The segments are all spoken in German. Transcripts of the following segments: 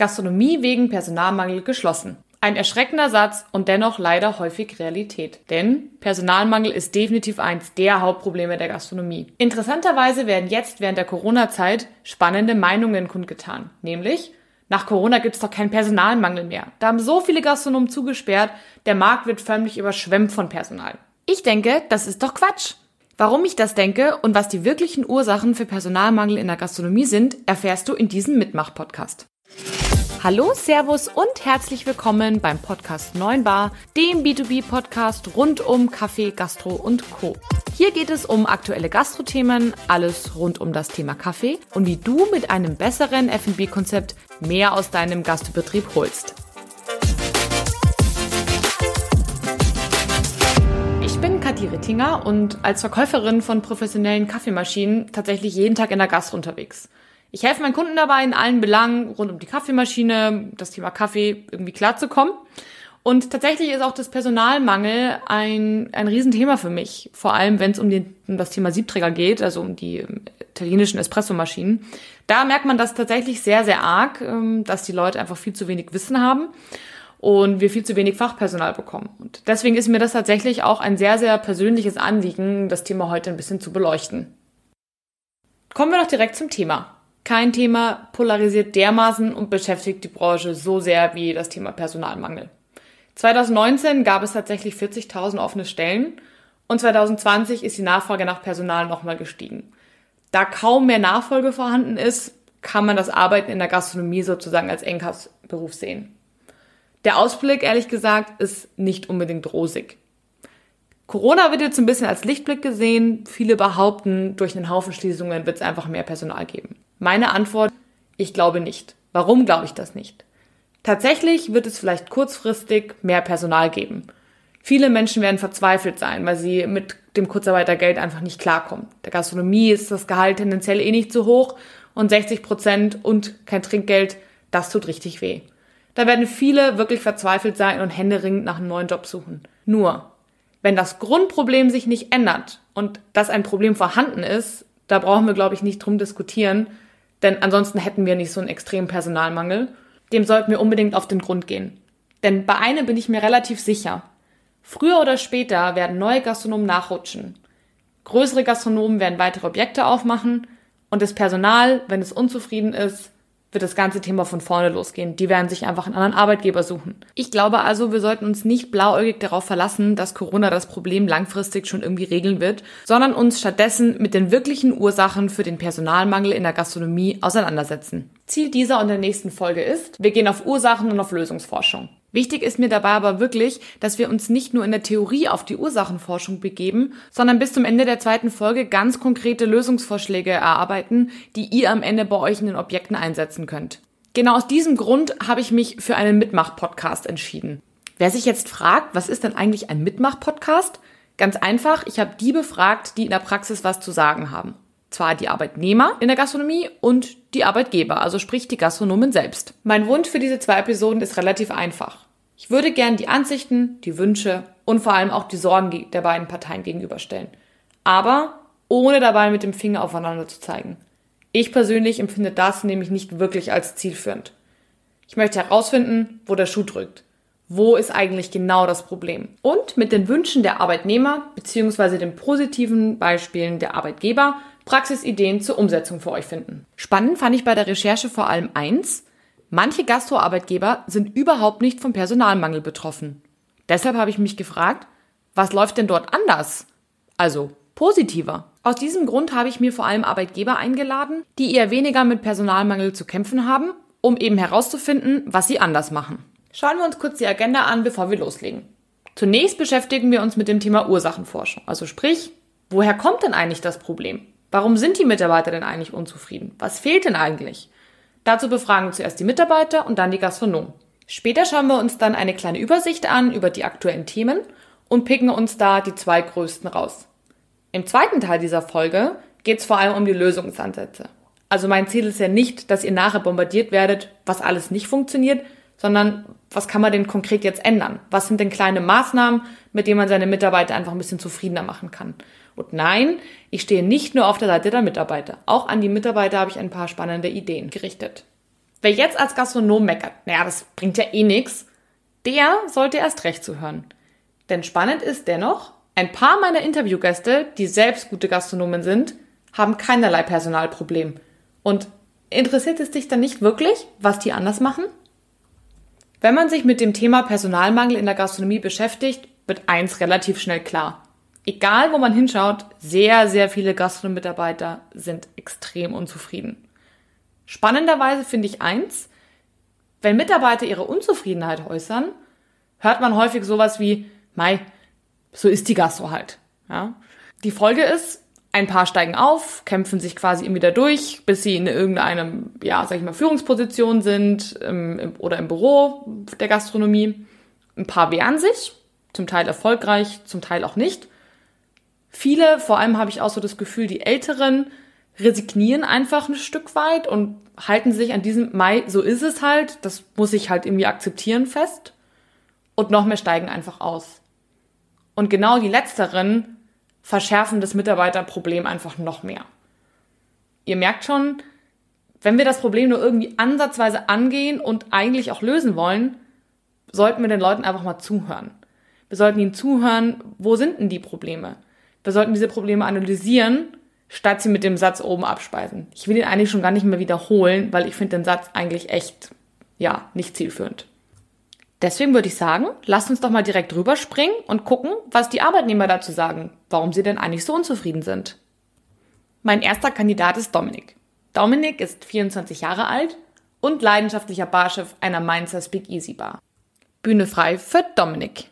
Gastronomie wegen Personalmangel geschlossen. Ein erschreckender Satz und dennoch leider häufig Realität. Denn Personalmangel ist definitiv eins der Hauptprobleme der Gastronomie. Interessanterweise werden jetzt während der Corona-Zeit spannende Meinungen kundgetan. Nämlich, nach Corona gibt es doch keinen Personalmangel mehr. Da haben so viele Gastronomen zugesperrt, der Markt wird förmlich überschwemmt von Personal. Ich denke, das ist doch Quatsch. Warum ich das denke und was die wirklichen Ursachen für Personalmangel in der Gastronomie sind, erfährst du in diesem Mitmach-Podcast. Hallo, Servus und herzlich willkommen beim Podcast 9 Bar, dem B2B-Podcast rund um Kaffee, Gastro und Co. Hier geht es um aktuelle Gastrothemen, alles rund um das Thema Kaffee und wie du mit einem besseren F&B-Konzept mehr aus deinem Gastbetrieb holst. Ich bin Kathi Rittinger und als Verkäuferin von professionellen Kaffeemaschinen tatsächlich jeden Tag in der Gast unterwegs. Ich helfe meinen Kunden dabei, in allen Belangen rund um die Kaffeemaschine, das Thema Kaffee irgendwie klarzukommen. Und tatsächlich ist auch das Personalmangel ein, ein Riesenthema für mich. Vor allem, wenn es um, um das Thema Siebträger geht, also um die ähm, italienischen Espressomaschinen. Da merkt man das tatsächlich sehr, sehr arg, ähm, dass die Leute einfach viel zu wenig Wissen haben und wir viel zu wenig Fachpersonal bekommen. Und deswegen ist mir das tatsächlich auch ein sehr, sehr persönliches Anliegen, das Thema heute ein bisschen zu beleuchten. Kommen wir doch direkt zum Thema. Kein Thema polarisiert dermaßen und beschäftigt die Branche so sehr wie das Thema Personalmangel. 2019 gab es tatsächlich 40.000 offene Stellen und 2020 ist die Nachfrage nach Personal nochmal gestiegen. Da kaum mehr Nachfolge vorhanden ist, kann man das Arbeiten in der Gastronomie sozusagen als Engpassberuf sehen. Der Ausblick, ehrlich gesagt, ist nicht unbedingt rosig. Corona wird jetzt ein bisschen als Lichtblick gesehen. Viele behaupten, durch einen Haufen Schließungen wird es einfach mehr Personal geben. Meine Antwort, ich glaube nicht. Warum glaube ich das nicht? Tatsächlich wird es vielleicht kurzfristig mehr Personal geben. Viele Menschen werden verzweifelt sein, weil sie mit dem Kurzarbeitergeld einfach nicht klarkommen. Der Gastronomie ist das Gehalt tendenziell eh nicht so hoch und 60 Prozent und kein Trinkgeld, das tut richtig weh. Da werden viele wirklich verzweifelt sein und händeringend nach einem neuen Job suchen. Nur, wenn das Grundproblem sich nicht ändert und dass ein Problem vorhanden ist, da brauchen wir, glaube ich, nicht drum diskutieren, denn ansonsten hätten wir nicht so einen extremen Personalmangel. Dem sollten wir unbedingt auf den Grund gehen. Denn bei einem bin ich mir relativ sicher. Früher oder später werden neue Gastronomen nachrutschen. Größere Gastronomen werden weitere Objekte aufmachen und das Personal, wenn es unzufrieden ist, wird das ganze Thema von vorne losgehen. Die werden sich einfach einen anderen Arbeitgeber suchen. Ich glaube also, wir sollten uns nicht blauäugig darauf verlassen, dass Corona das Problem langfristig schon irgendwie regeln wird, sondern uns stattdessen mit den wirklichen Ursachen für den Personalmangel in der Gastronomie auseinandersetzen. Ziel dieser und der nächsten Folge ist, wir gehen auf Ursachen und auf Lösungsforschung. Wichtig ist mir dabei aber wirklich, dass wir uns nicht nur in der Theorie auf die Ursachenforschung begeben, sondern bis zum Ende der zweiten Folge ganz konkrete Lösungsvorschläge erarbeiten, die ihr am Ende bei euch in den Objekten einsetzen könnt. Genau aus diesem Grund habe ich mich für einen Mitmach-Podcast entschieden. Wer sich jetzt fragt, was ist denn eigentlich ein Mitmach-Podcast? Ganz einfach, ich habe die befragt, die in der Praxis was zu sagen haben. Zwar die Arbeitnehmer in der Gastronomie und die Arbeitgeber, also sprich die Gastronomen selbst. Mein Wunsch für diese zwei Episoden ist relativ einfach. Ich würde gern die Ansichten, die Wünsche und vor allem auch die Sorgen der beiden Parteien gegenüberstellen. Aber ohne dabei mit dem Finger aufeinander zu zeigen. Ich persönlich empfinde das nämlich nicht wirklich als zielführend. Ich möchte herausfinden, wo der Schuh drückt. Wo ist eigentlich genau das Problem? Und mit den Wünschen der Arbeitnehmer bzw. den positiven Beispielen der Arbeitgeber Praxisideen zur Umsetzung für euch finden. Spannend fand ich bei der Recherche vor allem eins. Manche Gastroarbeitgeber sind überhaupt nicht vom Personalmangel betroffen. Deshalb habe ich mich gefragt, was läuft denn dort anders? Also positiver. Aus diesem Grund habe ich mir vor allem Arbeitgeber eingeladen, die eher weniger mit Personalmangel zu kämpfen haben, um eben herauszufinden, was sie anders machen. Schauen wir uns kurz die Agenda an, bevor wir loslegen. Zunächst beschäftigen wir uns mit dem Thema Ursachenforschung. Also sprich, woher kommt denn eigentlich das Problem? Warum sind die Mitarbeiter denn eigentlich unzufrieden? Was fehlt denn eigentlich? Dazu befragen wir zuerst die Mitarbeiter und dann die Gastronomen. Später schauen wir uns dann eine kleine Übersicht an über die aktuellen Themen und picken uns da die zwei größten raus. Im zweiten Teil dieser Folge geht es vor allem um die Lösungsansätze. Also mein Ziel ist ja nicht, dass ihr nachher bombardiert werdet, was alles nicht funktioniert, sondern was kann man denn konkret jetzt ändern? Was sind denn kleine Maßnahmen, mit denen man seine Mitarbeiter einfach ein bisschen zufriedener machen kann? Und nein, ich stehe nicht nur auf der Seite der Mitarbeiter. Auch an die Mitarbeiter habe ich ein paar spannende Ideen gerichtet. Wer jetzt als Gastronom meckert, naja, das bringt ja eh nix, der sollte erst recht zuhören. Denn spannend ist dennoch, ein paar meiner Interviewgäste, die selbst gute Gastronomen sind, haben keinerlei Personalproblem. Und interessiert es dich dann nicht wirklich, was die anders machen? Wenn man sich mit dem Thema Personalmangel in der Gastronomie beschäftigt, wird eins relativ schnell klar. Egal, wo man hinschaut, sehr, sehr viele Gastronomiemitarbeiter sind extrem unzufrieden. Spannenderweise finde ich eins, wenn Mitarbeiter ihre Unzufriedenheit äußern, hört man häufig sowas wie, Mei, so ist die Gastro halt. Ja? Die Folge ist, ein paar steigen auf, kämpfen sich quasi immer wieder durch, bis sie in irgendeinem, ja, sag ich mal, Führungsposition sind ähm, oder im Büro der Gastronomie. Ein paar wehren sich, zum Teil erfolgreich, zum Teil auch nicht. Viele, vor allem habe ich auch so das Gefühl, die Älteren resignieren einfach ein Stück weit und halten sich an diesem Mai, so ist es halt, das muss ich halt irgendwie akzeptieren fest. Und noch mehr steigen einfach aus. Und genau die letzteren verschärfen das Mitarbeiterproblem einfach noch mehr. Ihr merkt schon, wenn wir das Problem nur irgendwie ansatzweise angehen und eigentlich auch lösen wollen, sollten wir den Leuten einfach mal zuhören. Wir sollten ihnen zuhören, wo sind denn die Probleme? Wir sollten diese Probleme analysieren, statt sie mit dem Satz oben abspeisen. Ich will ihn eigentlich schon gar nicht mehr wiederholen, weil ich finde den Satz eigentlich echt, ja, nicht zielführend. Deswegen würde ich sagen, lasst uns doch mal direkt rüberspringen und gucken, was die Arbeitnehmer dazu sagen, warum sie denn eigentlich so unzufrieden sind. Mein erster Kandidat ist Dominik. Dominik ist 24 Jahre alt und leidenschaftlicher Barchef einer Mainzer Speak Easy Bar. Bühne frei für Dominik.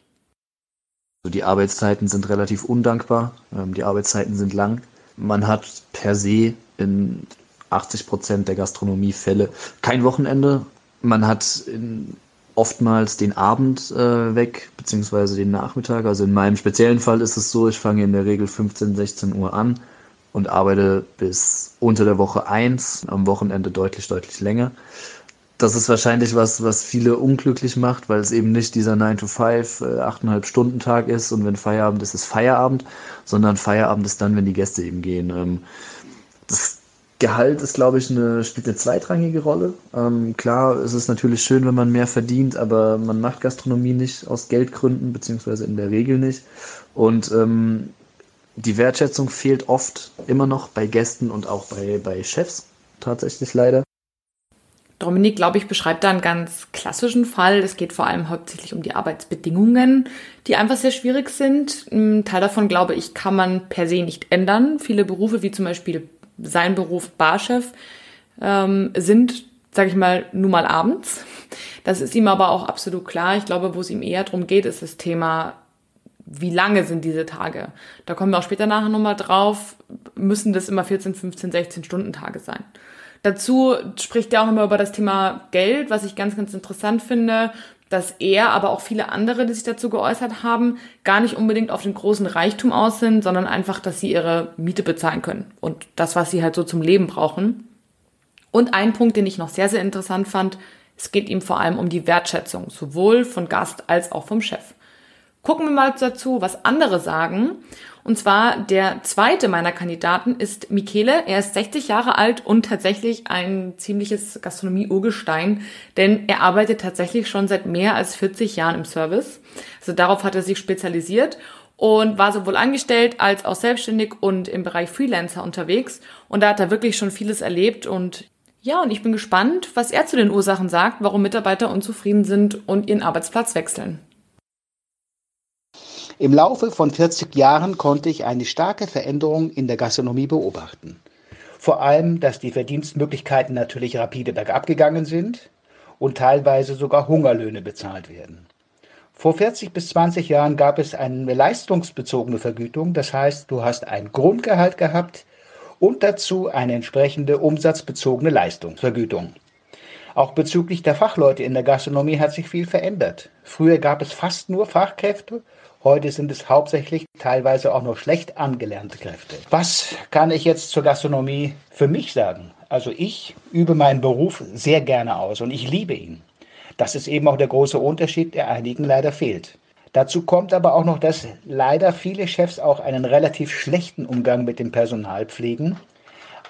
Die Arbeitszeiten sind relativ undankbar, ähm, die Arbeitszeiten sind lang. Man hat per se in 80 Prozent der Gastronomiefälle kein Wochenende. Man hat in oftmals den Abend äh, weg, beziehungsweise den Nachmittag. Also in meinem speziellen Fall ist es so, ich fange in der Regel 15, 16 Uhr an und arbeite bis unter der Woche 1, am Wochenende deutlich, deutlich länger. Das ist wahrscheinlich was, was viele unglücklich macht, weil es eben nicht dieser 9 to 5, äh, 8,5 Stunden Tag ist und wenn Feierabend ist, ist Feierabend, sondern Feierabend ist dann, wenn die Gäste eben gehen. Ähm, das Gehalt ist, glaube ich, eine, spielt eine zweitrangige Rolle. Ähm, klar, es ist natürlich schön, wenn man mehr verdient, aber man macht Gastronomie nicht aus Geldgründen, beziehungsweise in der Regel nicht. Und ähm, die Wertschätzung fehlt oft immer noch bei Gästen und auch bei, bei Chefs, tatsächlich leider. Dominik, glaube ich, beschreibt da einen ganz klassischen Fall. Es geht vor allem hauptsächlich um die Arbeitsbedingungen, die einfach sehr schwierig sind. Ein Teil davon, glaube ich, kann man per se nicht ändern. Viele Berufe, wie zum Beispiel sein Beruf Barchef, ähm, sind, sage ich mal, nun mal abends. Das ist ihm aber auch absolut klar. Ich glaube, wo es ihm eher darum geht, ist das Thema, wie lange sind diese Tage? Da kommen wir auch später nachher nochmal drauf. Müssen das immer 14, 15, 16 Stunden Tage sein? Dazu spricht er auch nochmal über das Thema Geld, was ich ganz, ganz interessant finde dass er, aber auch viele andere, die sich dazu geäußert haben, gar nicht unbedingt auf den großen Reichtum aus sind, sondern einfach, dass sie ihre Miete bezahlen können und das, was sie halt so zum Leben brauchen. Und ein Punkt, den ich noch sehr, sehr interessant fand, es geht ihm vor allem um die Wertschätzung, sowohl von Gast als auch vom Chef. Gucken wir mal dazu, was andere sagen. Und zwar der zweite meiner Kandidaten ist Michele. Er ist 60 Jahre alt und tatsächlich ein ziemliches Gastronomie-Urgestein, denn er arbeitet tatsächlich schon seit mehr als 40 Jahren im Service. Also darauf hat er sich spezialisiert und war sowohl angestellt als auch selbstständig und im Bereich Freelancer unterwegs. Und da hat er wirklich schon vieles erlebt und ja, und ich bin gespannt, was er zu den Ursachen sagt, warum Mitarbeiter unzufrieden sind und ihren Arbeitsplatz wechseln. Im Laufe von 40 Jahren konnte ich eine starke Veränderung in der Gastronomie beobachten. Vor allem, dass die Verdienstmöglichkeiten natürlich rapide bergab gegangen sind und teilweise sogar Hungerlöhne bezahlt werden. Vor 40 bis 20 Jahren gab es eine leistungsbezogene Vergütung, das heißt, du hast ein Grundgehalt gehabt und dazu eine entsprechende umsatzbezogene Leistungsvergütung. Auch bezüglich der Fachleute in der Gastronomie hat sich viel verändert. Früher gab es fast nur Fachkräfte Heute sind es hauptsächlich teilweise auch noch schlecht angelernte Kräfte. Was kann ich jetzt zur Gastronomie für mich sagen? Also ich übe meinen Beruf sehr gerne aus und ich liebe ihn. Das ist eben auch der große Unterschied, der einigen leider fehlt. Dazu kommt aber auch noch, dass leider viele Chefs auch einen relativ schlechten Umgang mit dem Personal pflegen.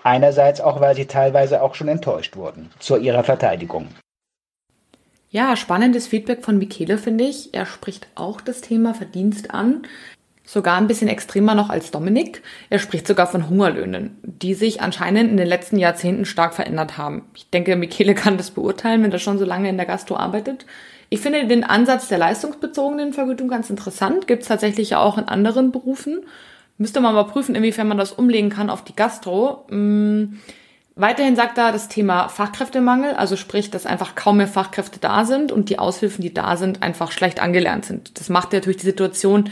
Einerseits auch, weil sie teilweise auch schon enttäuscht wurden. Zu ihrer Verteidigung. Ja, spannendes Feedback von Michele, finde ich. Er spricht auch das Thema Verdienst an. Sogar ein bisschen extremer noch als Dominik. Er spricht sogar von Hungerlöhnen, die sich anscheinend in den letzten Jahrzehnten stark verändert haben. Ich denke, Michele kann das beurteilen, wenn er schon so lange in der Gastro arbeitet. Ich finde den Ansatz der leistungsbezogenen Vergütung ganz interessant. Gibt es tatsächlich ja auch in anderen Berufen. Müsste man mal prüfen, inwiefern man das umlegen kann auf die Gastro. Hm. Weiterhin sagt er das Thema Fachkräftemangel, also sprich, dass einfach kaum mehr Fachkräfte da sind und die Aushilfen, die da sind, einfach schlecht angelernt sind. Das macht natürlich die Situation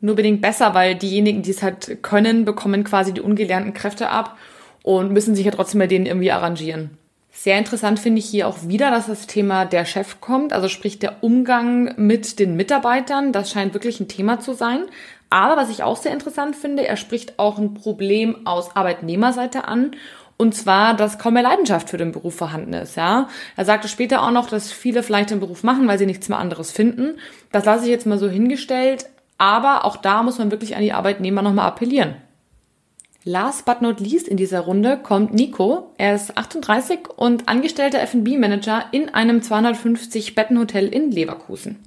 nur bedingt besser, weil diejenigen, die es halt können, bekommen quasi die ungelernten Kräfte ab und müssen sich ja trotzdem mit denen irgendwie arrangieren. Sehr interessant finde ich hier auch wieder, dass das Thema der Chef kommt, also sprich der Umgang mit den Mitarbeitern. Das scheint wirklich ein Thema zu sein. Aber was ich auch sehr interessant finde, er spricht auch ein Problem aus Arbeitnehmerseite an und zwar, dass kaum mehr Leidenschaft für den Beruf vorhanden ist, ja. Er sagte später auch noch, dass viele vielleicht den Beruf machen, weil sie nichts mehr anderes finden. Das lasse ich jetzt mal so hingestellt. Aber auch da muss man wirklich an die Arbeitnehmer nochmal appellieren. Last but not least in dieser Runde kommt Nico. Er ist 38 und angestellter F&B-Manager in einem 250-Betten-Hotel in Leverkusen.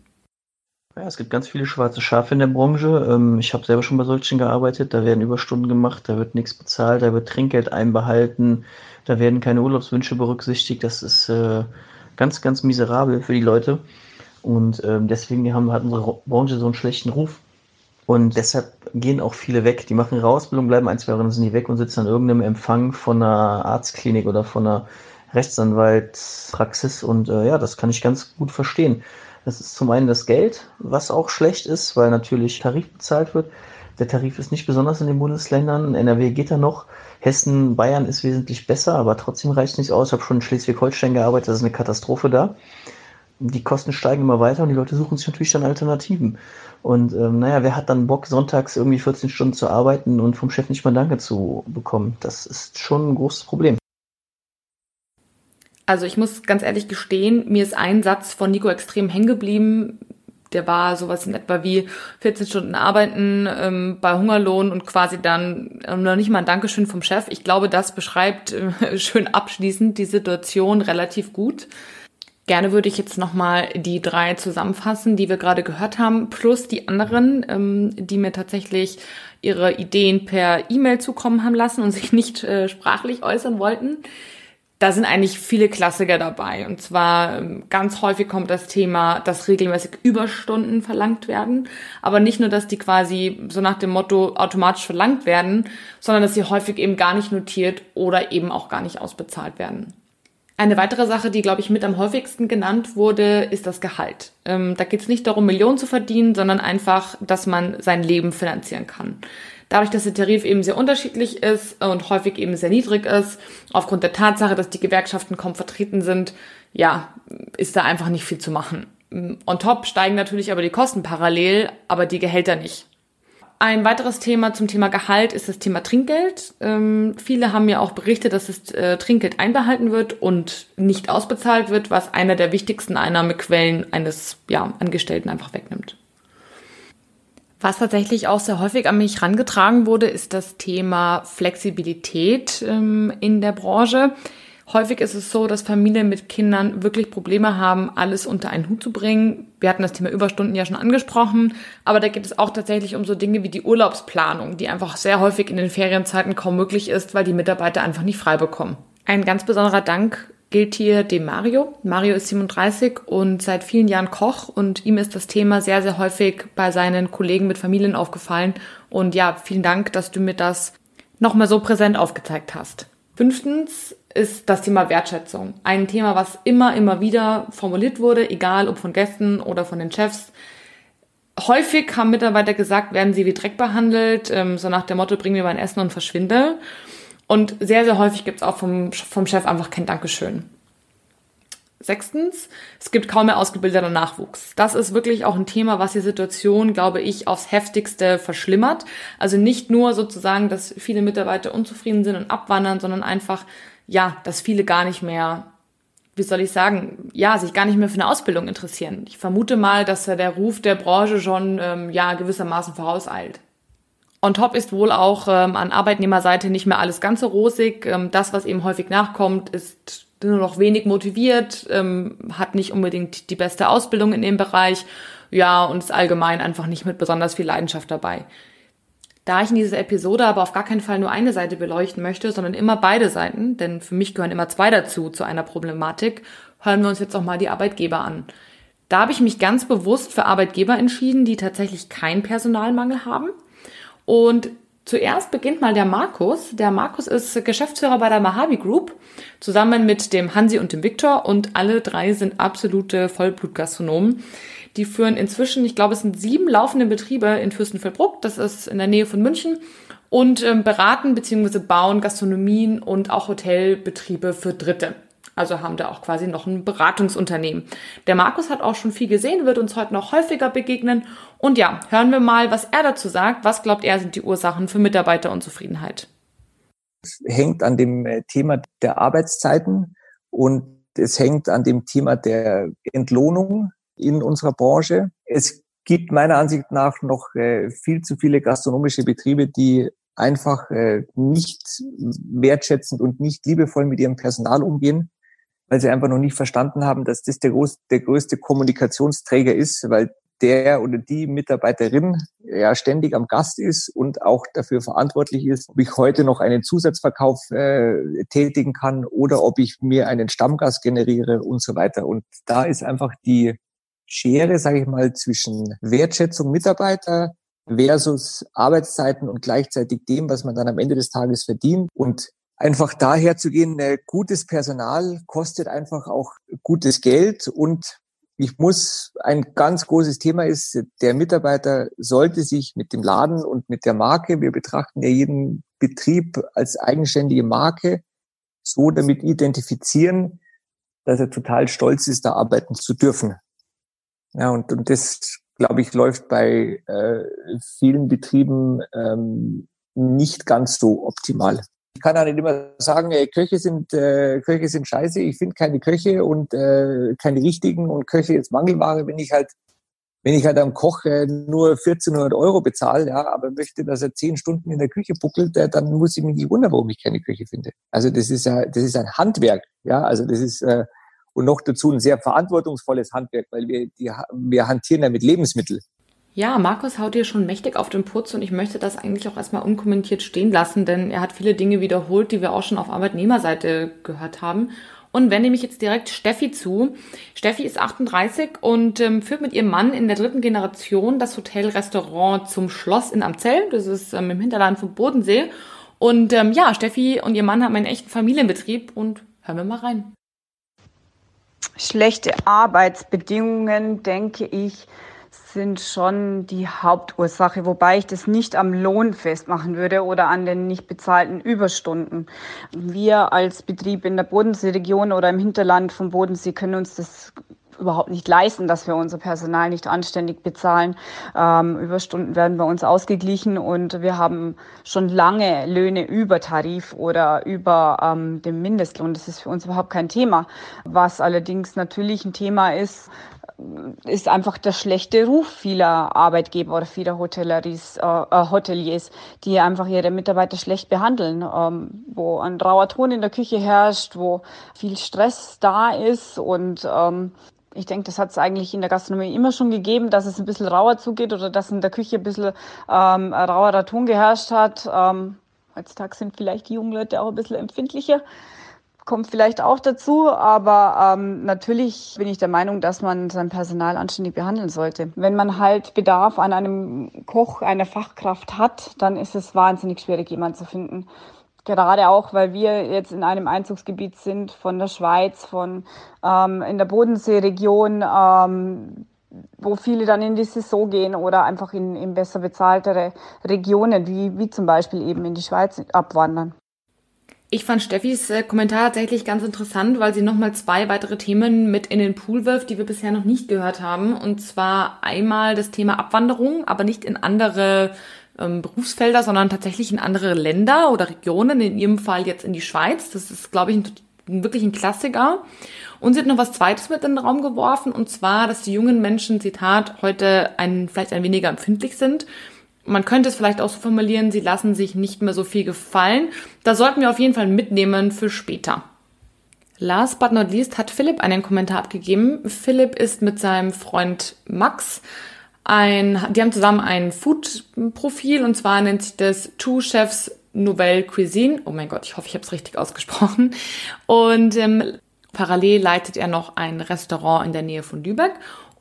Ja, es gibt ganz viele schwarze Schafe in der Branche. Ähm, ich habe selber schon bei solchen gearbeitet. Da werden Überstunden gemacht, da wird nichts bezahlt, da wird Trinkgeld einbehalten, da werden keine Urlaubswünsche berücksichtigt. Das ist äh, ganz, ganz miserabel für die Leute. Und ähm, deswegen haben, hat unsere Branche so einen schlechten Ruf. Und deshalb gehen auch viele weg. Die machen ihre Ausbildung, bleiben ein, zwei Jahre, dann sind die weg und sitzen an irgendeinem Empfang von einer Arztklinik oder von einer Rechtsanwaltspraxis. Und äh, ja, das kann ich ganz gut verstehen. Das ist zum einen das Geld, was auch schlecht ist, weil natürlich Tarif bezahlt wird. Der Tarif ist nicht besonders in den Bundesländern. NRW geht da noch. Hessen, Bayern ist wesentlich besser, aber trotzdem reicht es nicht aus. Ich habe schon in Schleswig-Holstein gearbeitet, das ist eine Katastrophe da. Die Kosten steigen immer weiter und die Leute suchen sich natürlich dann Alternativen. Und ähm, naja, wer hat dann Bock, sonntags irgendwie 14 Stunden zu arbeiten und vom Chef nicht mal Danke zu bekommen? Das ist schon ein großes Problem. Also ich muss ganz ehrlich gestehen, mir ist ein Satz von Nico extrem hängen geblieben. Der war sowas in etwa wie 14 Stunden arbeiten ähm, bei Hungerlohn und quasi dann ähm, noch nicht mal ein Dankeschön vom Chef. Ich glaube, das beschreibt äh, schön abschließend die Situation relativ gut. Gerne würde ich jetzt nochmal die drei zusammenfassen, die wir gerade gehört haben, plus die anderen, ähm, die mir tatsächlich ihre Ideen per E-Mail zukommen haben lassen und sich nicht äh, sprachlich äußern wollten da sind eigentlich viele Klassiker dabei. Und zwar ähm, ganz häufig kommt das Thema, dass regelmäßig Überstunden verlangt werden. Aber nicht nur, dass die quasi so nach dem Motto automatisch verlangt werden, sondern dass sie häufig eben gar nicht notiert oder eben auch gar nicht ausbezahlt werden. Eine weitere Sache, die, glaube ich, mit am häufigsten genannt wurde, ist das Gehalt. Ähm, da geht es nicht darum, Millionen zu verdienen, sondern einfach, dass man sein Leben finanzieren kann. Dadurch, dass der Tarif eben sehr unterschiedlich ist und häufig eben sehr niedrig ist, aufgrund der Tatsache, dass die Gewerkschaften kaum vertreten sind, ja, ist da einfach nicht viel zu machen. On top steigen natürlich aber die Kosten parallel, aber die Gehälter nicht. Ein weiteres Thema zum Thema Gehalt ist das Thema Trinkgeld. Ähm, viele haben ja auch berichtet, dass das äh, Trinkgeld einbehalten wird und nicht ausbezahlt wird, was einer der wichtigsten Einnahmequellen eines ja, Angestellten einfach wegnimmt. Was tatsächlich auch sehr häufig an mich herangetragen wurde, ist das Thema Flexibilität ähm, in der Branche. Häufig ist es so, dass Familien mit Kindern wirklich Probleme haben, alles unter einen Hut zu bringen. Wir hatten das Thema Überstunden ja schon angesprochen, aber da geht es auch tatsächlich um so Dinge wie die Urlaubsplanung, die einfach sehr häufig in den Ferienzeiten kaum möglich ist, weil die Mitarbeiter einfach nicht frei bekommen. Ein ganz besonderer Dank gilt hier dem Mario. Mario ist 37 und seit vielen Jahren Koch und ihm ist das Thema sehr, sehr häufig bei seinen Kollegen mit Familien aufgefallen. Und ja, vielen Dank, dass du mir das nochmal so präsent aufgezeigt hast. Fünftens ist das Thema Wertschätzung. Ein Thema, was immer, immer wieder formuliert wurde, egal ob von Gästen oder von den Chefs. Häufig haben Mitarbeiter gesagt, werden sie wie Dreck behandelt, ähm, so nach dem Motto, bring mir mein Essen und verschwinde. Und sehr, sehr häufig gibt es auch vom, vom Chef einfach kein Dankeschön. Sechstens, es gibt kaum mehr ausgebildeter Nachwuchs. Das ist wirklich auch ein Thema, was die Situation, glaube ich, aufs heftigste verschlimmert. Also nicht nur sozusagen, dass viele Mitarbeiter unzufrieden sind und abwandern, sondern einfach, ja, dass viele gar nicht mehr, wie soll ich sagen, ja, sich gar nicht mehr für eine Ausbildung interessieren. Ich vermute mal, dass der Ruf der Branche schon, ähm, ja, gewissermaßen vorauseilt. On top ist wohl auch ähm, an Arbeitnehmerseite nicht mehr alles ganz so rosig. Ähm, das, was eben häufig nachkommt, ist nur noch wenig motiviert, ähm, hat nicht unbedingt die beste Ausbildung in dem Bereich, ja, und ist allgemein einfach nicht mit besonders viel Leidenschaft dabei. Da ich in dieser Episode aber auf gar keinen Fall nur eine Seite beleuchten möchte, sondern immer beide Seiten, denn für mich gehören immer zwei dazu zu einer Problematik, hören wir uns jetzt auch mal die Arbeitgeber an. Da habe ich mich ganz bewusst für Arbeitgeber entschieden, die tatsächlich keinen Personalmangel haben. Und zuerst beginnt mal der Markus. Der Markus ist Geschäftsführer bei der Mahabi Group, zusammen mit dem Hansi und dem Viktor. Und alle drei sind absolute Vollblutgastronomen. Die führen inzwischen, ich glaube, es sind sieben laufende Betriebe in Fürstenfeldbruck, das ist in der Nähe von München, und ähm, beraten bzw. bauen Gastronomien und auch Hotelbetriebe für Dritte. Also haben da auch quasi noch ein Beratungsunternehmen. Der Markus hat auch schon viel gesehen, wird uns heute noch häufiger begegnen. Und ja, hören wir mal, was er dazu sagt. Was glaubt er sind die Ursachen für Mitarbeiterunzufriedenheit? Es hängt an dem äh, Thema der Arbeitszeiten und es hängt an dem Thema der Entlohnung in unserer Branche. Es gibt meiner Ansicht nach noch äh, viel zu viele gastronomische Betriebe, die einfach äh, nicht wertschätzend und nicht liebevoll mit ihrem Personal umgehen, weil sie einfach noch nicht verstanden haben, dass das der, groß, der größte Kommunikationsträger ist, weil der oder die Mitarbeiterin ja ständig am Gast ist und auch dafür verantwortlich ist, ob ich heute noch einen Zusatzverkauf äh, tätigen kann oder ob ich mir einen Stammgast generiere und so weiter. Und da ist einfach die Schere, sage ich mal, zwischen Wertschätzung Mitarbeiter versus Arbeitszeiten und gleichzeitig dem, was man dann am Ende des Tages verdient und einfach daher zu gehen, äh, gutes Personal kostet einfach auch gutes Geld und ich muss, ein ganz großes Thema ist, der Mitarbeiter sollte sich mit dem Laden und mit der Marke, wir betrachten ja jeden Betrieb als eigenständige Marke, so damit identifizieren, dass er total stolz ist, da arbeiten zu dürfen. Ja, und, und das, glaube ich, läuft bei äh, vielen Betrieben ähm, nicht ganz so optimal. Ich kann auch nicht immer sagen, ey, Köche sind äh, Köche sind scheiße, ich finde keine Köche und äh, keine richtigen und Köche jetzt Mangelware, wenn ich halt wenn ich halt am Koch äh, nur 1400 Euro bezahle, ja, aber möchte, dass er zehn Stunden in der Küche buckelt, äh, dann muss ich mich nicht wundern, warum ich keine Küche finde. Also das ist ja, das ist ein Handwerk, ja, also das ist äh, und noch dazu ein sehr verantwortungsvolles Handwerk, weil wir, die, wir hantieren ja mit Lebensmitteln. Ja, Markus haut hier schon mächtig auf den Putz und ich möchte das eigentlich auch erstmal unkommentiert stehen lassen, denn er hat viele Dinge wiederholt, die wir auch schon auf Arbeitnehmerseite gehört haben. Und wende mich jetzt direkt Steffi zu. Steffi ist 38 und ähm, führt mit ihrem Mann in der dritten Generation das Hotel-Restaurant zum Schloss in Amzell. Das ist ähm, im Hinterland vom Bodensee. Und ähm, ja, Steffi und ihr Mann haben einen echten Familienbetrieb und hören wir mal rein. Schlechte Arbeitsbedingungen, denke ich, sind schon die Hauptursache, wobei ich das nicht am Lohn festmachen würde oder an den nicht bezahlten Überstunden. Wir als Betrieb in der Bodenseeregion oder im Hinterland vom Bodensee können uns das überhaupt nicht leisten, dass wir unser Personal nicht anständig bezahlen. Ähm, Überstunden werden bei uns ausgeglichen und wir haben schon lange Löhne über Tarif oder über ähm, dem Mindestlohn. Das ist für uns überhaupt kein Thema. Was allerdings natürlich ein Thema ist, ist einfach der schlechte Ruf vieler Arbeitgeber oder vieler Hotelleries, äh, äh, Hoteliers, die einfach ihre Mitarbeiter schlecht behandeln, ähm, wo ein rauer Ton in der Küche herrscht, wo viel Stress da ist und ähm, ich denke, das hat es eigentlich in der Gastronomie immer schon gegeben, dass es ein bisschen rauer zugeht oder dass in der Küche ein bisschen ähm, rauerer Ton geherrscht hat. Ähm, heutzutage sind vielleicht die jungen Leute auch ein bisschen empfindlicher. Kommt vielleicht auch dazu, aber ähm, natürlich bin ich der Meinung, dass man sein Personal anständig behandeln sollte. Wenn man halt Bedarf an einem Koch, einer Fachkraft hat, dann ist es wahnsinnig schwierig, jemanden zu finden. Gerade auch, weil wir jetzt in einem Einzugsgebiet sind von der Schweiz, von ähm, in der Bodenseeregion, ähm, wo viele dann in die Saison gehen oder einfach in, in besser bezahltere Regionen, wie, wie zum Beispiel eben in die Schweiz abwandern. Ich fand Steffis äh, Kommentar tatsächlich ganz interessant, weil sie nochmal zwei weitere Themen mit in den Pool wirft, die wir bisher noch nicht gehört haben. Und zwar einmal das Thema Abwanderung, aber nicht in andere ähm, Berufsfelder, sondern tatsächlich in andere Länder oder Regionen, in ihrem Fall jetzt in die Schweiz. Das ist, glaube ich, ein, wirklich ein Klassiker. Und sie hat noch was Zweites mit in den Raum geworfen, und zwar, dass die jungen Menschen, Zitat, heute ein, vielleicht ein weniger empfindlich sind. Man könnte es vielleicht auch so formulieren, sie lassen sich nicht mehr so viel gefallen. Da sollten wir auf jeden Fall mitnehmen für später. Last but not least hat Philipp einen Kommentar abgegeben. Philipp ist mit seinem Freund Max ein, die haben zusammen ein Food-Profil und zwar nennt sich das Two Chefs Nouvelle Cuisine. Oh mein Gott, ich hoffe, ich habe es richtig ausgesprochen. Und ähm, parallel leitet er noch ein Restaurant in der Nähe von Lübeck.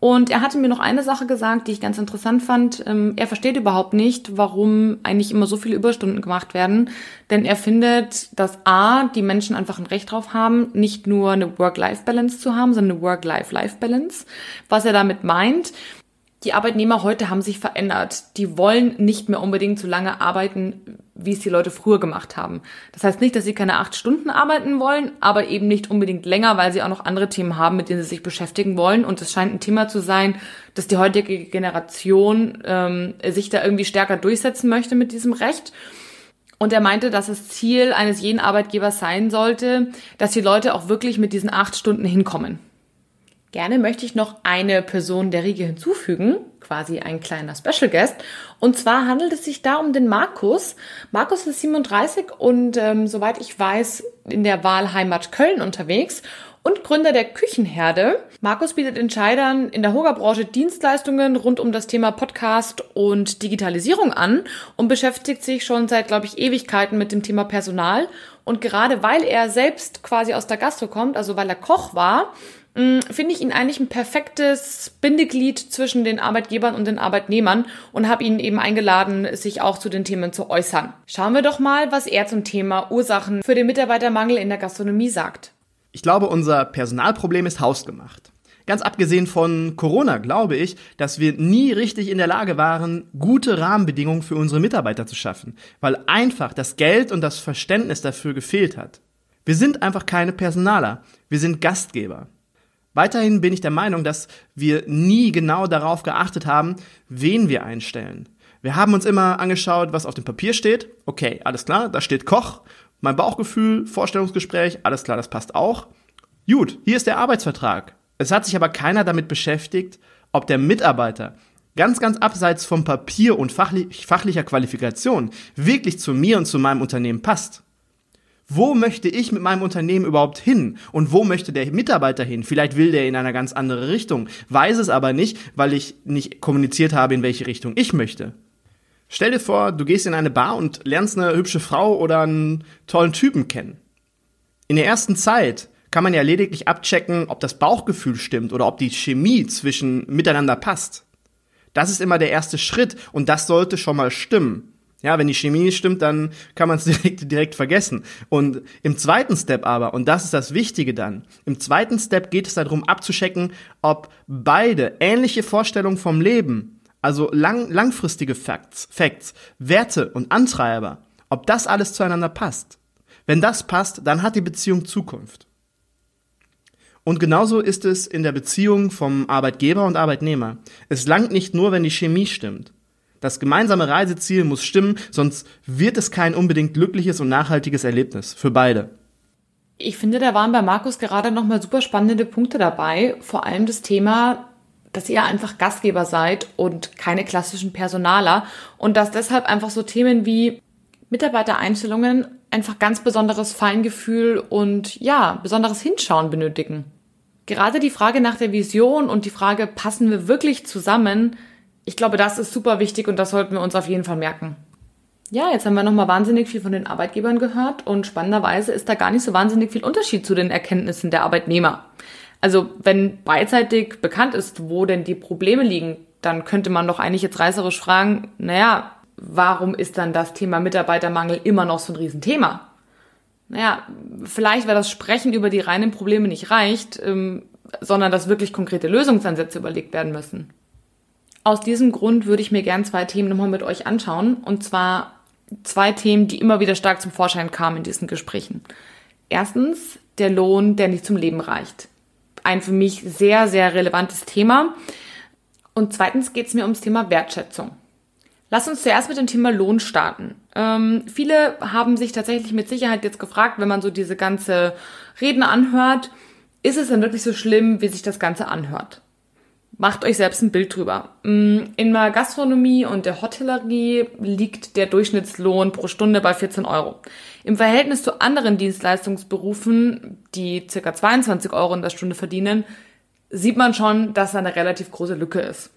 Und er hatte mir noch eine Sache gesagt, die ich ganz interessant fand. Ähm, er versteht überhaupt nicht, warum eigentlich immer so viele Überstunden gemacht werden. Denn er findet, dass A, die Menschen einfach ein Recht drauf haben, nicht nur eine Work-Life-Balance zu haben, sondern eine Work-Life-Life-Balance. Was er damit meint, die Arbeitnehmer heute haben sich verändert. Die wollen nicht mehr unbedingt so lange arbeiten, wie es die Leute früher gemacht haben. Das heißt nicht, dass sie keine acht Stunden arbeiten wollen, aber eben nicht unbedingt länger, weil sie auch noch andere Themen haben, mit denen sie sich beschäftigen wollen. Und es scheint ein Thema zu sein, dass die heutige Generation ähm, sich da irgendwie stärker durchsetzen möchte mit diesem Recht. Und er meinte, dass das Ziel eines jeden Arbeitgebers sein sollte, dass die Leute auch wirklich mit diesen acht Stunden hinkommen. Gerne möchte ich noch eine Person der Riege hinzufügen, quasi ein kleiner Special Guest. Und zwar handelt es sich da um den Markus. Markus ist 37 und ähm, soweit ich weiß, in der Wahlheimat Köln unterwegs und Gründer der Küchenherde. Markus bietet Entscheidern in der Hoga-Branche Dienstleistungen rund um das Thema Podcast und Digitalisierung an und beschäftigt sich schon seit, glaube ich, Ewigkeiten mit dem Thema Personal. Und gerade weil er selbst quasi aus der Gastro kommt, also weil er Koch war, finde ich ihn eigentlich ein perfektes Bindeglied zwischen den Arbeitgebern und den Arbeitnehmern und habe ihn eben eingeladen, sich auch zu den Themen zu äußern. Schauen wir doch mal, was er zum Thema Ursachen für den Mitarbeitermangel in der Gastronomie sagt. Ich glaube, unser Personalproblem ist hausgemacht. Ganz abgesehen von Corona glaube ich, dass wir nie richtig in der Lage waren, gute Rahmenbedingungen für unsere Mitarbeiter zu schaffen, weil einfach das Geld und das Verständnis dafür gefehlt hat. Wir sind einfach keine Personaler, wir sind Gastgeber. Weiterhin bin ich der Meinung, dass wir nie genau darauf geachtet haben, wen wir einstellen. Wir haben uns immer angeschaut, was auf dem Papier steht. Okay, alles klar, da steht Koch. Mein Bauchgefühl, Vorstellungsgespräch, alles klar, das passt auch. Gut, hier ist der Arbeitsvertrag. Es hat sich aber keiner damit beschäftigt, ob der Mitarbeiter ganz, ganz abseits vom Papier und fachlich, fachlicher Qualifikation wirklich zu mir und zu meinem Unternehmen passt. Wo möchte ich mit meinem Unternehmen überhaupt hin? Und wo möchte der Mitarbeiter hin? Vielleicht will der in eine ganz andere Richtung, weiß es aber nicht, weil ich nicht kommuniziert habe, in welche Richtung ich möchte. Stell dir vor, du gehst in eine Bar und lernst eine hübsche Frau oder einen tollen Typen kennen. In der ersten Zeit kann man ja lediglich abchecken, ob das Bauchgefühl stimmt oder ob die Chemie zwischen miteinander passt. Das ist immer der erste Schritt und das sollte schon mal stimmen. Ja, wenn die Chemie nicht stimmt, dann kann man es direkt, direkt vergessen. Und im zweiten Step aber, und das ist das Wichtige dann, im zweiten Step geht es darum abzuschecken, ob beide ähnliche Vorstellungen vom Leben, also lang, langfristige Facts, Facts, Werte und Antreiber, ob das alles zueinander passt. Wenn das passt, dann hat die Beziehung Zukunft. Und genauso ist es in der Beziehung vom Arbeitgeber und Arbeitnehmer. Es langt nicht nur, wenn die Chemie stimmt. Das gemeinsame Reiseziel muss stimmen, sonst wird es kein unbedingt glückliches und nachhaltiges Erlebnis für beide. Ich finde, da waren bei Markus gerade nochmal super spannende Punkte dabei. Vor allem das Thema, dass ihr einfach Gastgeber seid und keine klassischen Personaler und dass deshalb einfach so Themen wie Mitarbeitereinstellungen einfach ganz besonderes Feingefühl und ja, besonderes Hinschauen benötigen. Gerade die Frage nach der Vision und die Frage, passen wir wirklich zusammen, ich glaube, das ist super wichtig und das sollten wir uns auf jeden Fall merken. Ja, jetzt haben wir nochmal wahnsinnig viel von den Arbeitgebern gehört und spannenderweise ist da gar nicht so wahnsinnig viel Unterschied zu den Erkenntnissen der Arbeitnehmer. Also wenn beidseitig bekannt ist, wo denn die Probleme liegen, dann könnte man doch eigentlich jetzt reißerisch fragen, naja, warum ist dann das Thema Mitarbeitermangel immer noch so ein Riesenthema? Naja, vielleicht, weil das Sprechen über die reinen Probleme nicht reicht, ähm, sondern dass wirklich konkrete Lösungsansätze überlegt werden müssen. Aus diesem Grund würde ich mir gern zwei Themen nochmal mit euch anschauen. Und zwar zwei Themen, die immer wieder stark zum Vorschein kamen in diesen Gesprächen. Erstens der Lohn, der nicht zum Leben reicht. Ein für mich sehr, sehr relevantes Thema. Und zweitens geht es mir ums Thema Wertschätzung. Lass uns zuerst mit dem Thema Lohn starten. Ähm, viele haben sich tatsächlich mit Sicherheit jetzt gefragt, wenn man so diese ganze Reden anhört, ist es denn wirklich so schlimm, wie sich das Ganze anhört? Macht euch selbst ein Bild drüber. Mm, in der Gastronomie und der Hotellerie liegt der Durchschnittslohn pro Stunde bei 14 Euro. Im Verhältnis zu anderen Dienstleistungsberufen, die ca. 22 Euro in der Stunde verdienen, sieht man schon, dass da eine relativ große Lücke ist.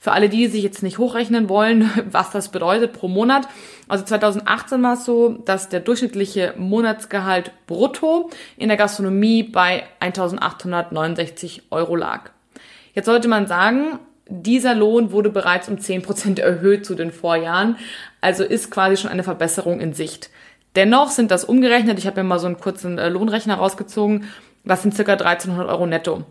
Für alle, die sich jetzt nicht hochrechnen wollen, was das bedeutet pro Monat. Also 2018 war es so, dass der durchschnittliche Monatsgehalt brutto in der Gastronomie bei 1869 Euro lag. Jetzt sollte man sagen, dieser Lohn wurde bereits um 10% erhöht zu den Vorjahren, also ist quasi schon eine Verbesserung in Sicht. Dennoch sind das umgerechnet, ich habe mir mal so einen kurzen äh, Lohnrechner rausgezogen, das sind circa 1300 Euro netto.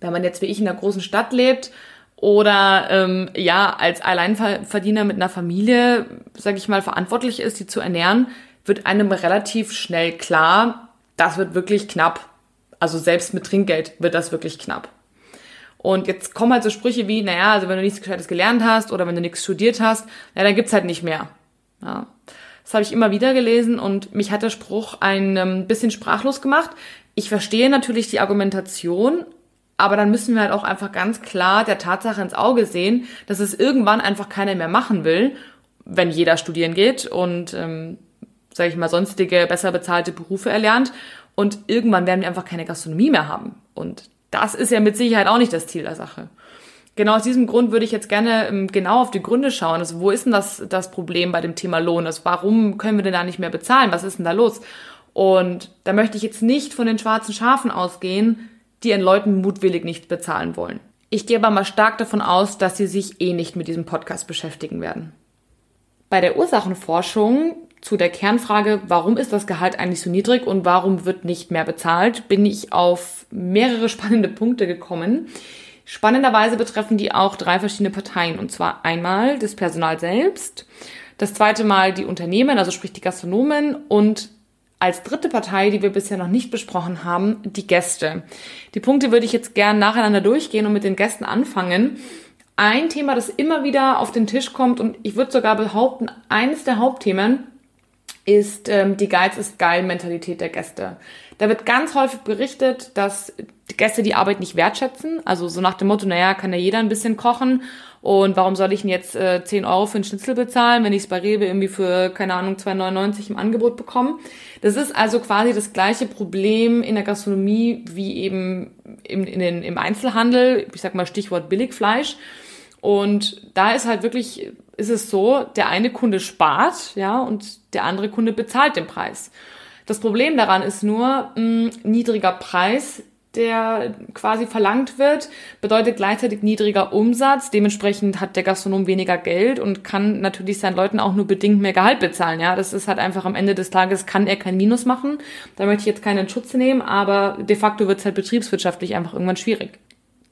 Wenn man jetzt wie ich in einer großen Stadt lebt oder ähm, ja als Alleinverdiener mit einer Familie, sage ich mal, verantwortlich ist, die zu ernähren, wird einem relativ schnell klar, das wird wirklich knapp. Also selbst mit Trinkgeld wird das wirklich knapp. Und jetzt kommen halt so Sprüche wie, naja, also wenn du nichts Gescheites gelernt hast oder wenn du nichts studiert hast, ja, dann gibt's halt nicht mehr. Ja. Das habe ich immer wieder gelesen und mich hat der Spruch ein ähm, bisschen sprachlos gemacht. Ich verstehe natürlich die Argumentation, aber dann müssen wir halt auch einfach ganz klar der Tatsache ins Auge sehen, dass es irgendwann einfach keiner mehr machen will, wenn jeder studieren geht und, ähm, sage ich mal, sonstige besser bezahlte Berufe erlernt. Und irgendwann werden wir einfach keine Gastronomie mehr haben. Und das ist ja mit Sicherheit auch nicht das Ziel der Sache. Genau aus diesem Grund würde ich jetzt gerne ähm, genau auf die Gründe schauen. Also wo ist denn das, das Problem bei dem Thema Lohn? Also warum können wir denn da nicht mehr bezahlen? Was ist denn da los? Und da möchte ich jetzt nicht von den schwarzen Schafen ausgehen, die ihren Leuten mutwillig nicht bezahlen wollen. Ich gehe aber mal stark davon aus, dass sie sich eh nicht mit diesem Podcast beschäftigen werden. Bei der Ursachenforschung zu der Kernfrage, warum ist das Gehalt eigentlich so niedrig und warum wird nicht mehr bezahlt, bin ich auf mehrere spannende Punkte gekommen. Spannenderweise betreffen die auch drei verschiedene Parteien, und zwar einmal das Personal selbst, das zweite Mal die Unternehmen, also sprich die Gastronomen und als dritte Partei, die wir bisher noch nicht besprochen haben, die Gäste. Die Punkte würde ich jetzt gern nacheinander durchgehen und mit den Gästen anfangen. Ein Thema, das immer wieder auf den Tisch kommt und ich würde sogar behaupten, eines der Hauptthemen ist ähm, die Geiz ist geil Mentalität der Gäste. Da wird ganz häufig berichtet, dass die Gäste die Arbeit nicht wertschätzen. Also so nach dem Motto, naja, kann ja jeder ein bisschen kochen. Und warum soll ich denn jetzt äh, 10 Euro für einen Schnitzel bezahlen, wenn ich es bei Rewe irgendwie für, keine Ahnung, 2,99 im Angebot bekomme? Das ist also quasi das gleiche Problem in der Gastronomie wie eben im, in den, im Einzelhandel. Ich sag mal Stichwort Billigfleisch. Und da ist halt wirklich, ist es so, der eine Kunde spart, ja, und der andere Kunde bezahlt den Preis. Das Problem daran ist nur, mh, niedriger Preis, der quasi verlangt wird, bedeutet gleichzeitig niedriger Umsatz. Dementsprechend hat der Gastronom weniger Geld und kann natürlich seinen Leuten auch nur bedingt mehr Gehalt bezahlen. Ja, das ist halt einfach am Ende des Tages kann er kein Minus machen. Da möchte ich jetzt keinen Schutz nehmen, aber de facto wird es halt betriebswirtschaftlich einfach irgendwann schwierig.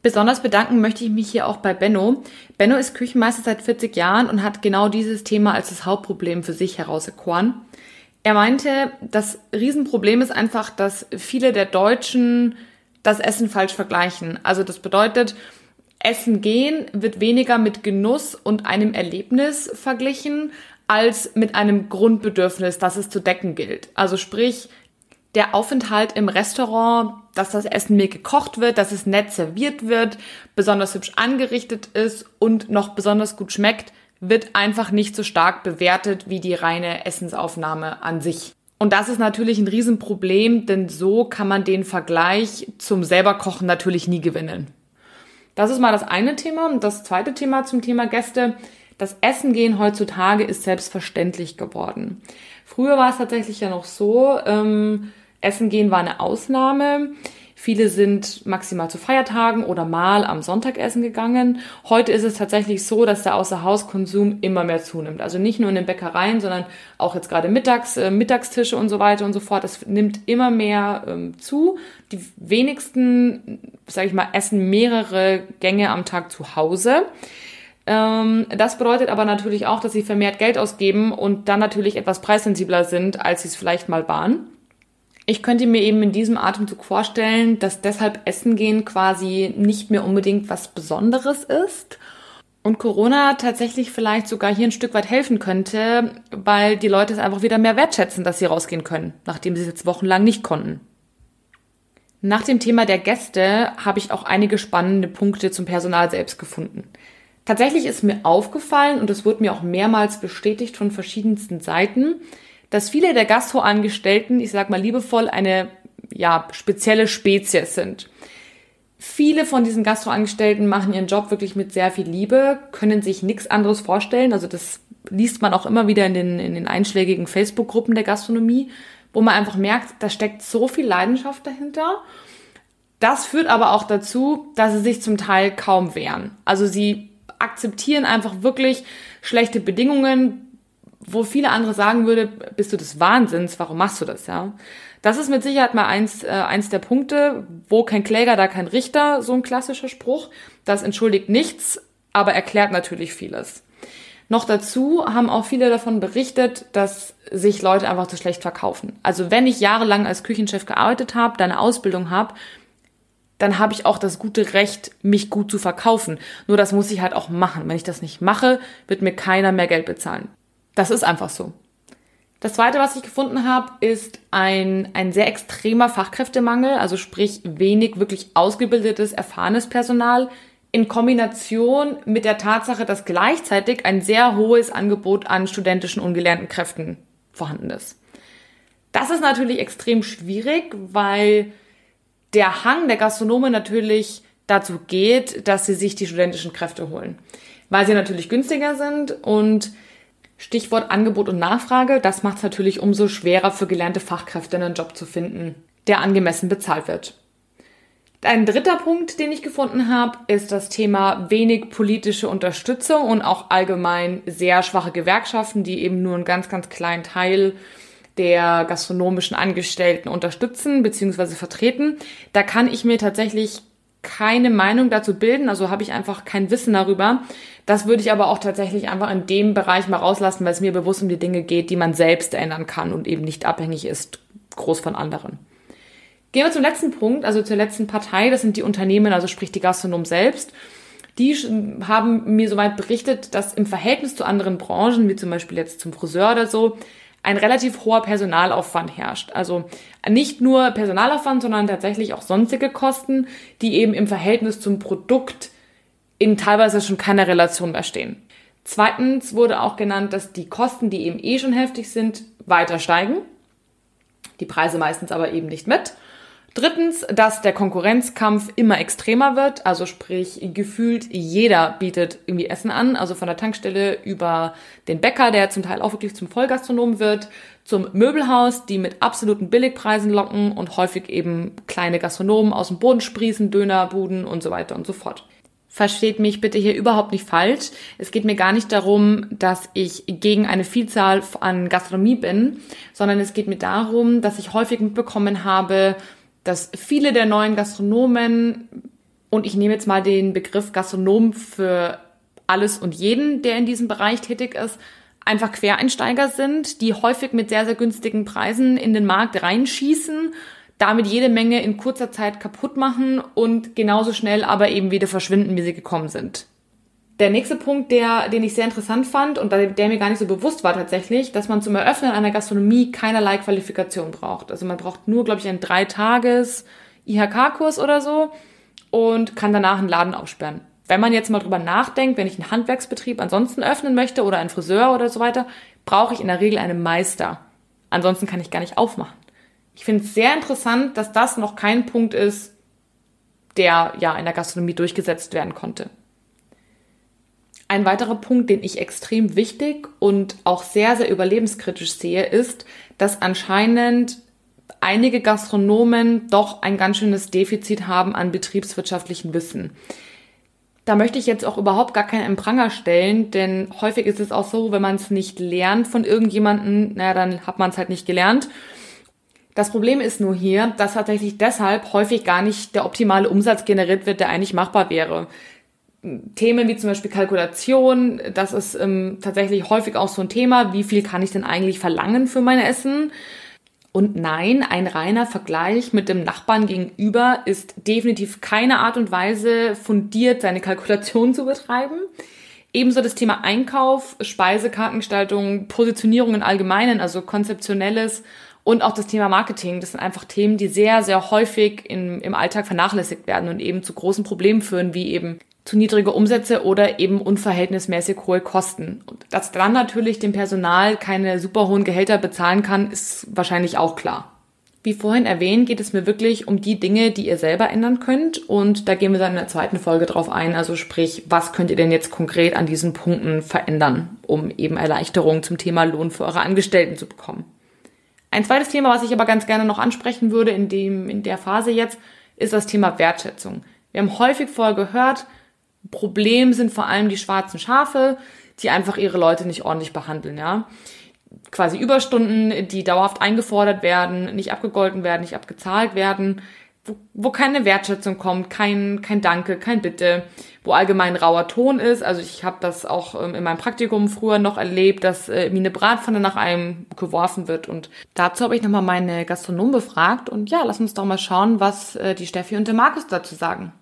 Besonders bedanken möchte ich mich hier auch bei Benno. Benno ist Küchenmeister seit 40 Jahren und hat genau dieses Thema als das Hauptproblem für sich herauserkoren. Er meinte, das Riesenproblem ist einfach, dass viele der Deutschen das Essen falsch vergleichen. Also das bedeutet, Essen gehen wird weniger mit Genuss und einem Erlebnis verglichen, als mit einem Grundbedürfnis, das es zu decken gilt. Also sprich, der Aufenthalt im Restaurant, dass das Essen mir gekocht wird, dass es nett serviert wird, besonders hübsch angerichtet ist und noch besonders gut schmeckt, wird einfach nicht so stark bewertet wie die reine Essensaufnahme an sich. Und das ist natürlich ein Riesenproblem, denn so kann man den Vergleich zum selberkochen natürlich nie gewinnen. Das ist mal das eine Thema. Und das zweite Thema zum Thema Gäste. Das Essen gehen heutzutage ist selbstverständlich geworden. Früher war es tatsächlich ja noch so, ähm, Essen gehen war eine Ausnahme. Viele sind maximal zu Feiertagen oder mal am Sonntag essen gegangen. Heute ist es tatsächlich so, dass der Außerhauskonsum immer mehr zunimmt. Also nicht nur in den Bäckereien, sondern auch jetzt gerade mittags, äh, Mittagstische und so weiter und so fort. Das nimmt immer mehr ähm, zu. Die wenigsten, sage ich mal, essen mehrere Gänge am Tag zu Hause. Ähm, das bedeutet aber natürlich auch, dass sie vermehrt Geld ausgeben und dann natürlich etwas preissensibler sind, als sie es vielleicht mal waren. Ich könnte mir eben in diesem Atemzug vorstellen, dass deshalb Essen gehen quasi nicht mehr unbedingt was Besonderes ist und Corona tatsächlich vielleicht sogar hier ein Stück weit helfen könnte, weil die Leute es einfach wieder mehr wertschätzen, dass sie rausgehen können, nachdem sie es jetzt wochenlang nicht konnten. Nach dem Thema der Gäste habe ich auch einige spannende Punkte zum Personal selbst gefunden. Tatsächlich ist mir aufgefallen, und es wurde mir auch mehrmals bestätigt von verschiedensten Seiten, dass viele der Gastroangestellten, ich sag mal liebevoll, eine ja, spezielle Spezies sind. Viele von diesen Gastroangestellten machen ihren Job wirklich mit sehr viel Liebe, können sich nichts anderes vorstellen. Also das liest man auch immer wieder in den, in den einschlägigen Facebook-Gruppen der Gastronomie, wo man einfach merkt, da steckt so viel Leidenschaft dahinter. Das führt aber auch dazu, dass sie sich zum Teil kaum wehren. Also sie akzeptieren einfach wirklich schlechte Bedingungen, wo viele andere sagen würde, bist du des Wahnsinns, warum machst du das, ja? Das ist mit Sicherheit mal eins, äh, eins der Punkte, wo kein Kläger, da kein Richter, so ein klassischer Spruch. Das entschuldigt nichts, aber erklärt natürlich vieles. Noch dazu haben auch viele davon berichtet, dass sich Leute einfach zu schlecht verkaufen. Also wenn ich jahrelang als Küchenchef gearbeitet habe, da eine Ausbildung habe, dann habe ich auch das gute Recht, mich gut zu verkaufen. Nur das muss ich halt auch machen. Wenn ich das nicht mache, wird mir keiner mehr Geld bezahlen. Das ist einfach so. Das zweite, was ich gefunden habe, ist ein, ein sehr extremer Fachkräftemangel, also sprich wenig wirklich ausgebildetes, erfahrenes Personal in Kombination mit der Tatsache, dass gleichzeitig ein sehr hohes Angebot an studentischen ungelernten Kräften vorhanden ist. Das ist natürlich extrem schwierig, weil der Hang der Gastronomen natürlich dazu geht, dass sie sich die studentischen Kräfte holen, weil sie natürlich günstiger sind und Stichwort Angebot und Nachfrage, das macht es natürlich umso schwerer für gelernte Fachkräfte einen Job zu finden, der angemessen bezahlt wird. Ein dritter Punkt, den ich gefunden habe, ist das Thema wenig politische Unterstützung und auch allgemein sehr schwache Gewerkschaften, die eben nur einen ganz, ganz kleinen Teil der gastronomischen Angestellten unterstützen bzw. vertreten. Da kann ich mir tatsächlich keine Meinung dazu bilden, also habe ich einfach kein Wissen darüber. Das würde ich aber auch tatsächlich einfach in dem Bereich mal rauslassen, weil es mir bewusst um die Dinge geht, die man selbst ändern kann und eben nicht abhängig ist groß von anderen. Gehen wir zum letzten Punkt, also zur letzten Partei, das sind die Unternehmen, also sprich die Gastronomen selbst. Die haben mir soweit berichtet, dass im Verhältnis zu anderen Branchen, wie zum Beispiel jetzt zum Friseur oder so, ein relativ hoher Personalaufwand herrscht. Also nicht nur Personalaufwand, sondern tatsächlich auch sonstige Kosten, die eben im Verhältnis zum Produkt in teilweise schon keiner Relation mehr stehen. Zweitens wurde auch genannt, dass die Kosten, die eben eh schon heftig sind, weiter steigen. Die Preise meistens aber eben nicht mit. Drittens, dass der Konkurrenzkampf immer extremer wird, also sprich gefühlt jeder bietet irgendwie Essen an, also von der Tankstelle über den Bäcker, der zum Teil auch wirklich zum Vollgastronom wird, zum Möbelhaus, die mit absoluten Billigpreisen locken und häufig eben kleine Gastronomen aus dem Boden sprießen, Dönerbuden und so weiter und so fort. Versteht mich bitte hier überhaupt nicht falsch. Es geht mir gar nicht darum, dass ich gegen eine Vielzahl an Gastronomie bin, sondern es geht mir darum, dass ich häufig mitbekommen habe, dass viele der neuen Gastronomen, und ich nehme jetzt mal den Begriff Gastronom für alles und jeden, der in diesem Bereich tätig ist, einfach Quereinsteiger sind, die häufig mit sehr, sehr günstigen Preisen in den Markt reinschießen, damit jede Menge in kurzer Zeit kaputt machen und genauso schnell aber eben wieder verschwinden, wie sie gekommen sind. Der nächste Punkt, der, den ich sehr interessant fand und der, mir gar nicht so bewusst war tatsächlich, dass man zum Eröffnen einer Gastronomie keinerlei Qualifikation braucht. Also man braucht nur, glaube ich, einen Dreitages IHK-Kurs oder so und kann danach einen Laden aufsperren. Wenn man jetzt mal drüber nachdenkt, wenn ich einen Handwerksbetrieb ansonsten öffnen möchte oder einen Friseur oder so weiter, brauche ich in der Regel einen Meister. Ansonsten kann ich gar nicht aufmachen. Ich finde es sehr interessant, dass das noch kein Punkt ist, der ja in der Gastronomie durchgesetzt werden konnte. Ein weiterer Punkt, den ich extrem wichtig und auch sehr, sehr überlebenskritisch sehe, ist, dass anscheinend einige Gastronomen doch ein ganz schönes Defizit haben an betriebswirtschaftlichem Wissen. Da möchte ich jetzt auch überhaupt gar keinen Empranger stellen, denn häufig ist es auch so, wenn man es nicht lernt von irgendjemandem, naja, dann hat man es halt nicht gelernt. Das Problem ist nur hier, dass tatsächlich deshalb häufig gar nicht der optimale Umsatz generiert wird, der eigentlich machbar wäre. Themen wie zum Beispiel Kalkulation, das ist ähm, tatsächlich häufig auch so ein Thema. Wie viel kann ich denn eigentlich verlangen für mein Essen? Und nein, ein reiner Vergleich mit dem Nachbarn gegenüber ist definitiv keine Art und Weise, fundiert seine Kalkulation zu betreiben. Ebenso das Thema Einkauf, Speisekartengestaltung, Positionierung im Allgemeinen, also konzeptionelles Und auch das Thema Marketing, das sind einfach Themen, die sehr, sehr häufig in, im Alltag vernachlässigt werden und eben zu großen Problemen führen, wie eben zu niedrige Umsätze oder eben unverhältnismäßig hohe Kosten. Dass dann natürlich dem Personal keine super hohen Gehälter bezahlen kann, ist wahrscheinlich auch klar. Wie vorhin erwähnt, geht es mir wirklich um die Dinge, die ihr selber ändern könnt. Und da gehen wir dann in der zweiten Folge drauf ein. Also sprich, was könnt ihr denn jetzt konkret an diesen Punkten verändern, um eben Erleichterungen zum Thema Lohn für eure Angestellten zu bekommen. Ein zweites Thema, was ich aber ganz gerne noch ansprechen würde in dem, in der Phase jetzt, ist das Thema Wertschätzung. Wir haben häufig vorher gehört, Problem sind vor allem die schwarzen Schafe, die einfach ihre Leute nicht ordentlich behandeln, ja. Quasi Überstunden, die dauerhaft eingefordert werden, nicht abgegolten werden, nicht abgezahlt werden, wo, wo keine Wertschätzung kommt, kein, kein Danke, kein Bitte, wo allgemein rauer Ton ist. Also ich habe das auch ähm, in meinem Praktikum früher noch erlebt, dass äh, mir eine Bratpfanne nach einem geworfen wird. Und dazu habe ich nochmal meine Gastronom befragt. Und ja, lass uns doch mal schauen, was äh, die Steffi und der Markus dazu sagen.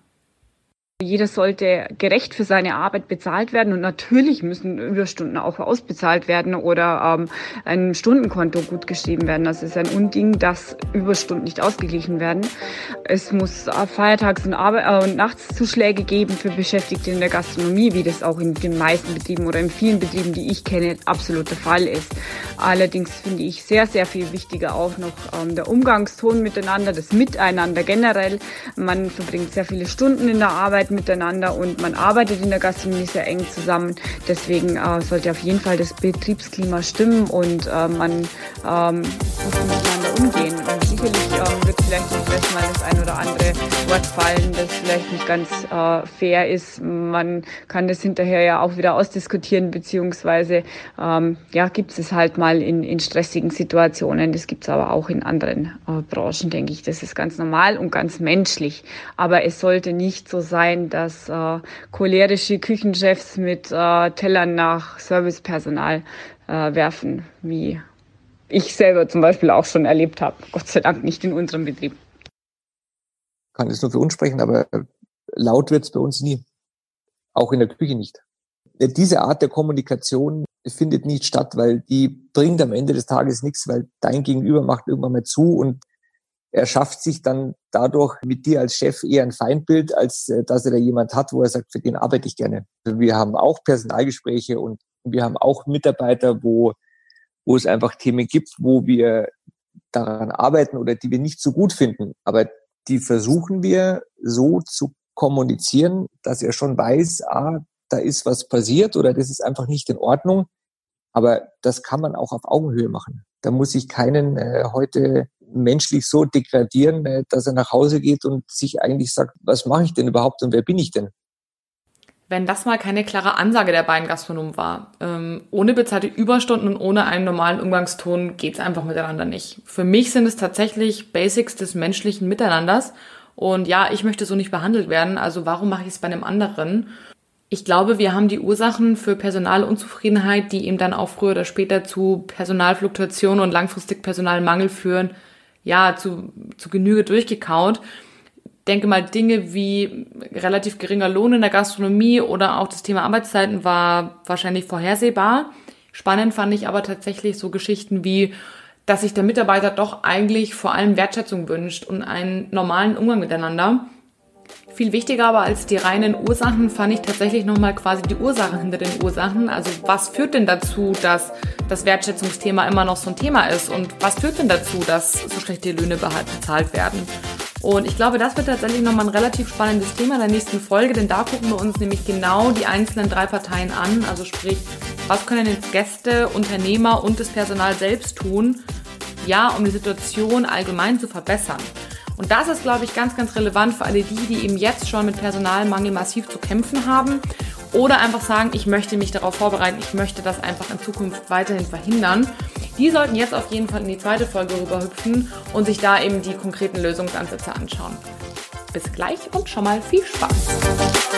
Jeder sollte gerecht für seine Arbeit bezahlt werden und natürlich müssen Überstunden auch ausbezahlt werden oder ähm, ein Stundenkonto gut geschrieben werden. Das ist ein Unding, dass Überstunden nicht ausgeglichen werden. Es muss Feiertags- und, Arbeit äh, und Nachtszuschläge geben für Beschäftigte in der Gastronomie, wie das auch in den meisten Betrieben oder in vielen Betrieben, die ich kenne, absolut der Fall ist. Allerdings finde ich sehr, sehr viel wichtiger auch noch ähm, der Umgangston miteinander, das Miteinander generell. Man verbringt sehr viele Stunden in der Arbeit miteinander und man arbeitet in der Gastronomie sehr eng zusammen. Deswegen äh, sollte auf jeden Fall das Betriebsklima stimmen und äh, man ähm, muss miteinander umgehen. Und sicherlich äh, wird vielleicht auch mal das ein oder andere Wort fallen, das vielleicht nicht ganz äh, fair ist. Man kann das hinterher ja auch wieder ausdiskutieren, beziehungsweise ähm, ja, gibt es halt mal in, in stressigen Situationen. Das gibt es aber auch in anderen äh, Branchen, denke ich. Das ist ganz normal und ganz menschlich. Aber es sollte nicht so sein, dass äh, cholerische Küchenchefs mit äh, Tellern nach Servicepersonal äh, werfen, wie ich selber zum Beispiel auch schon erlebt habe. Gott sei Dank nicht in unserem Betrieb. Kann das nur für uns sprechen, aber laut wird es bei uns nie. Auch in der Küche nicht. Diese Art der Kommunikation findet nicht statt, weil die bringt am Ende des Tages nichts, weil dein Gegenüber macht irgendwann mal zu und er schafft sich dann dadurch mit dir als Chef eher ein Feindbild, als äh, dass er da jemand hat, wo er sagt, für den arbeite ich gerne. Wir haben auch Personalgespräche und wir haben auch Mitarbeiter, wo, wo es einfach Themen gibt, wo wir daran arbeiten oder die wir nicht so gut finden. Aber die versuchen wir so zu kommunizieren, dass er schon weiß, ah, da ist was passiert oder das ist einfach nicht in Ordnung. Aber das kann man auch auf Augenhöhe machen. Da muss ich keinen äh, heute menschlich so degradieren, äh, dass er nach Hause geht und sich eigentlich sagt, was mache ich denn überhaupt und wer bin ich denn? Wenn das mal keine klare Ansage der beiden Gastronomen war, ähm, ohne bezahlte Überstunden und ohne einen normalen Umgangston geht's einfach miteinander nicht. Für mich sind es tatsächlich Basics des menschlichen Miteinanders. Und ja, ich möchte so nicht behandelt werden, also warum mache ich es bei einem anderen? Ich glaube, wir haben die Ursachen für Personalunzufriedenheit, die eben dann auch früher oder später zu Personalfluktuation und langfristig Personalmangel führen, ja, zu, zu Genüge durchgekaut. Denke mal, Dinge wie relativ geringer Lohn in der Gastronomie oder auch das Thema Arbeitszeiten war wahrscheinlich vorhersehbar. Spannend fand ich aber tatsächlich so Geschichten wie, dass sich der Mitarbeiter doch eigentlich vor allem Wertschätzung wünscht und einen normalen Umgang miteinander. Viel wichtiger aber als die reinen Ursachen fand ich tatsächlich nochmal quasi die Ursachen hinter den Ursachen. Also was führt denn dazu, dass das Wertschätzungsthema immer noch so ein Thema ist? Und was führt denn dazu, dass so schlechte Löhne bezahlt werden? Und ich glaube, das wird tatsächlich nochmal ein relativ spannendes Thema in der nächsten Folge, denn da gucken wir uns nämlich genau die einzelnen drei Parteien an. Also sprich, was können jetzt Gäste, Unternehmer und das Personal selbst tun, ja, um die Situation allgemein zu verbessern. Und das ist, glaube ich, ganz, ganz relevant für alle die, die eben jetzt schon mit Personalmangel massiv zu kämpfen haben oder einfach sagen, ich möchte mich darauf vorbereiten, ich möchte das einfach in Zukunft weiterhin verhindern. Die sollten jetzt auf jeden Fall in die zweite Folge rüberhüpfen und sich da eben die konkreten Lösungsansätze anschauen. Bis gleich und schon mal viel Spaß!